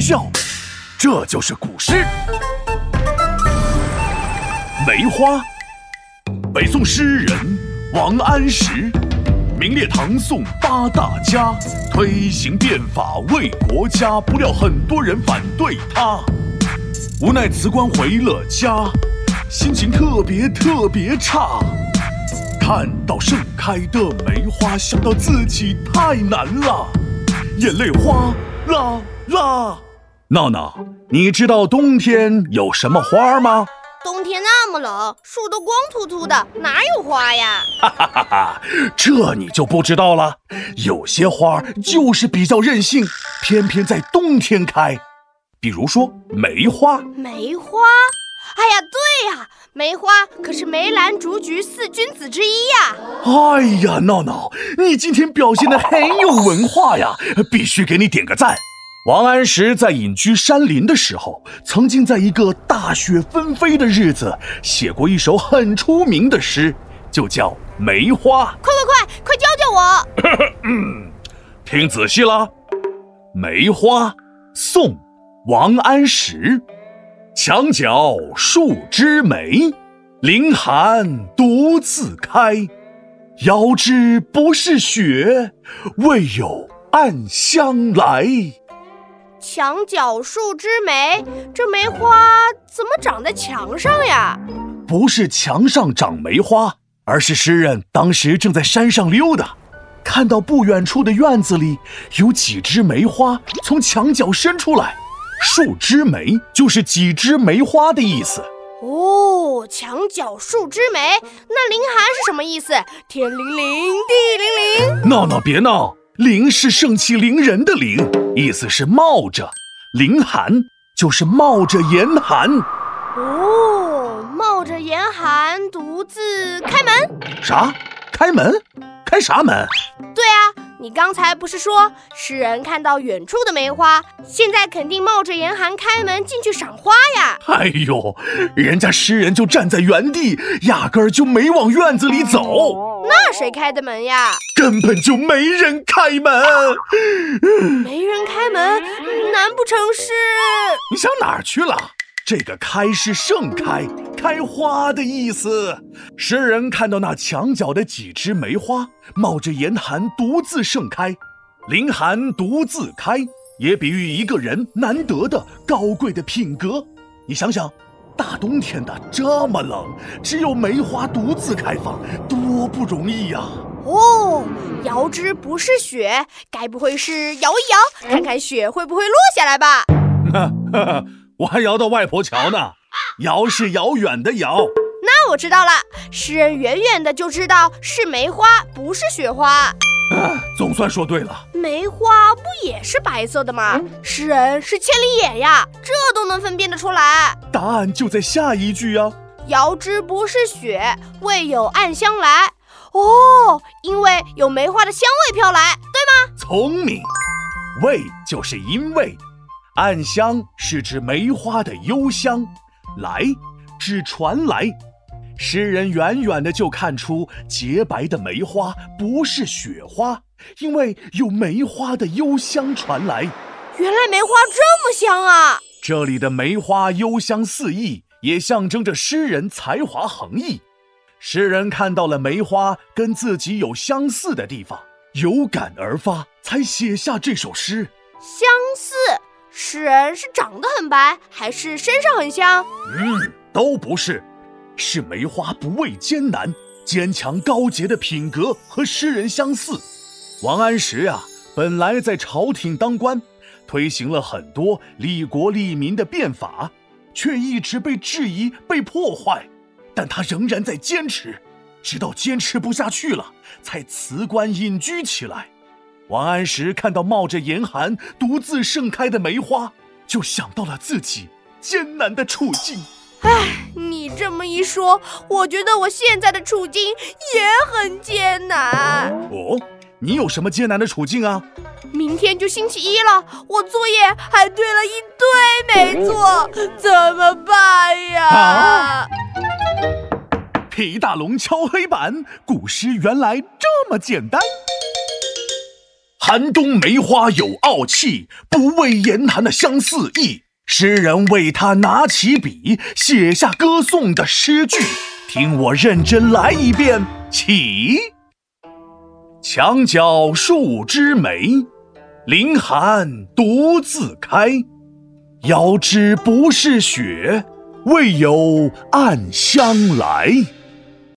笑，这就是古诗。梅花，北宋诗人王安石，名列唐宋八大家，推行变法为国家。不料很多人反对他，无奈辞官回了家，心情特别特别差。看到盛开的梅花，想到自己太难了，眼泪哗啦啦。闹闹，你知道冬天有什么花吗？冬天那么冷，树都光秃秃的，哪有花呀？哈哈哈哈！这你就不知道了。有些花就是比较任性，偏偏在冬天开。比如说梅花。梅花？哎呀，对呀，梅花可是梅兰竹菊四君子之一呀。哎呀，闹闹，你今天表现的很有文化呀，必须给你点个赞。王安石在隐居山林的时候，曾经在一个大雪纷飞的日子，写过一首很出名的诗，就叫《梅花》。快快快，快教教我！嗯听仔细了，《梅花》，宋，王安石。墙角数枝梅，凌寒独自开。遥知不是雪，为有暗香来。墙角数枝梅，这梅花怎么长在墙上呀？不是墙上长梅花，而是诗人当时正在山上溜达，看到不远处的院子里有几枝梅花从墙角伸出来，数枝梅就是几枝梅花的意思。哦，墙角数枝梅，那凌寒是什么意思？天灵灵，地灵灵。闹闹别闹。凌是盛气凌人的凌，意思是冒着；凌寒就是冒着严寒。哦，冒着严寒独自开门。啥？开门？开啥门？对啊。你刚才不是说诗人看到远处的梅花，现在肯定冒着严寒开门进去赏花呀？哎呦，人家诗人就站在原地，压根儿就没往院子里走。那谁开的门呀？根本就没人开门。没人开门，难不成是？你想哪儿去了？这个“开”是盛开、开花的意思。诗人看到那墙角的几枝梅花，冒着严寒独自盛开，凌寒独自开，也比喻一个人难得的高贵的品格。你想想，大冬天的这么冷，只有梅花独自开放，多不容易呀！哦，遥知不是雪，该不会是摇一摇，看看雪会不会落下来吧？哈哈。我还摇到外婆桥呢，遥是遥远的遥。那我知道了，诗人远远的就知道是梅花，不是雪花。啊，总算说对了。梅花不也是白色的吗？诗人是千里眼呀，这都能分辨得出来。答案就在下一句呀。遥知不是雪，为有暗香来。哦，因为有梅花的香味飘来，对吗？聪明，为就是因为。暗香是指梅花的幽香，来指传来。诗人远远的就看出洁白的梅花不是雪花，因为有梅花的幽香传来。原来梅花这么香啊！这里的梅花幽香四溢，也象征着诗人才华横溢。诗人看到了梅花跟自己有相似的地方，有感而发，才写下这首诗。相似。诗人是长得很白，还是身上很香？嗯，都不是，是梅花不畏艰难，坚强高洁的品格和诗人相似。王安石呀，本来在朝廷当官，推行了很多利国利民的变法，却一直被质疑、被破坏，但他仍然在坚持，直到坚持不下去了，才辞官隐居起来。王安石看到冒着严寒、独自盛开的梅花，就想到了自己艰难的处境。唉，你这么一说，我觉得我现在的处境也很艰难。哦，你有什么艰难的处境啊？明天就星期一了，我作业还堆了一堆没做，怎么办呀？啊！皮大龙敲黑板，古诗原来这么简单。寒冬梅花有傲气，不畏严寒的相思意。诗人为他拿起笔，写下歌颂的诗句。听我认真来一遍，起。墙角数枝梅，凌寒独自开。遥知不是雪，为有暗香来。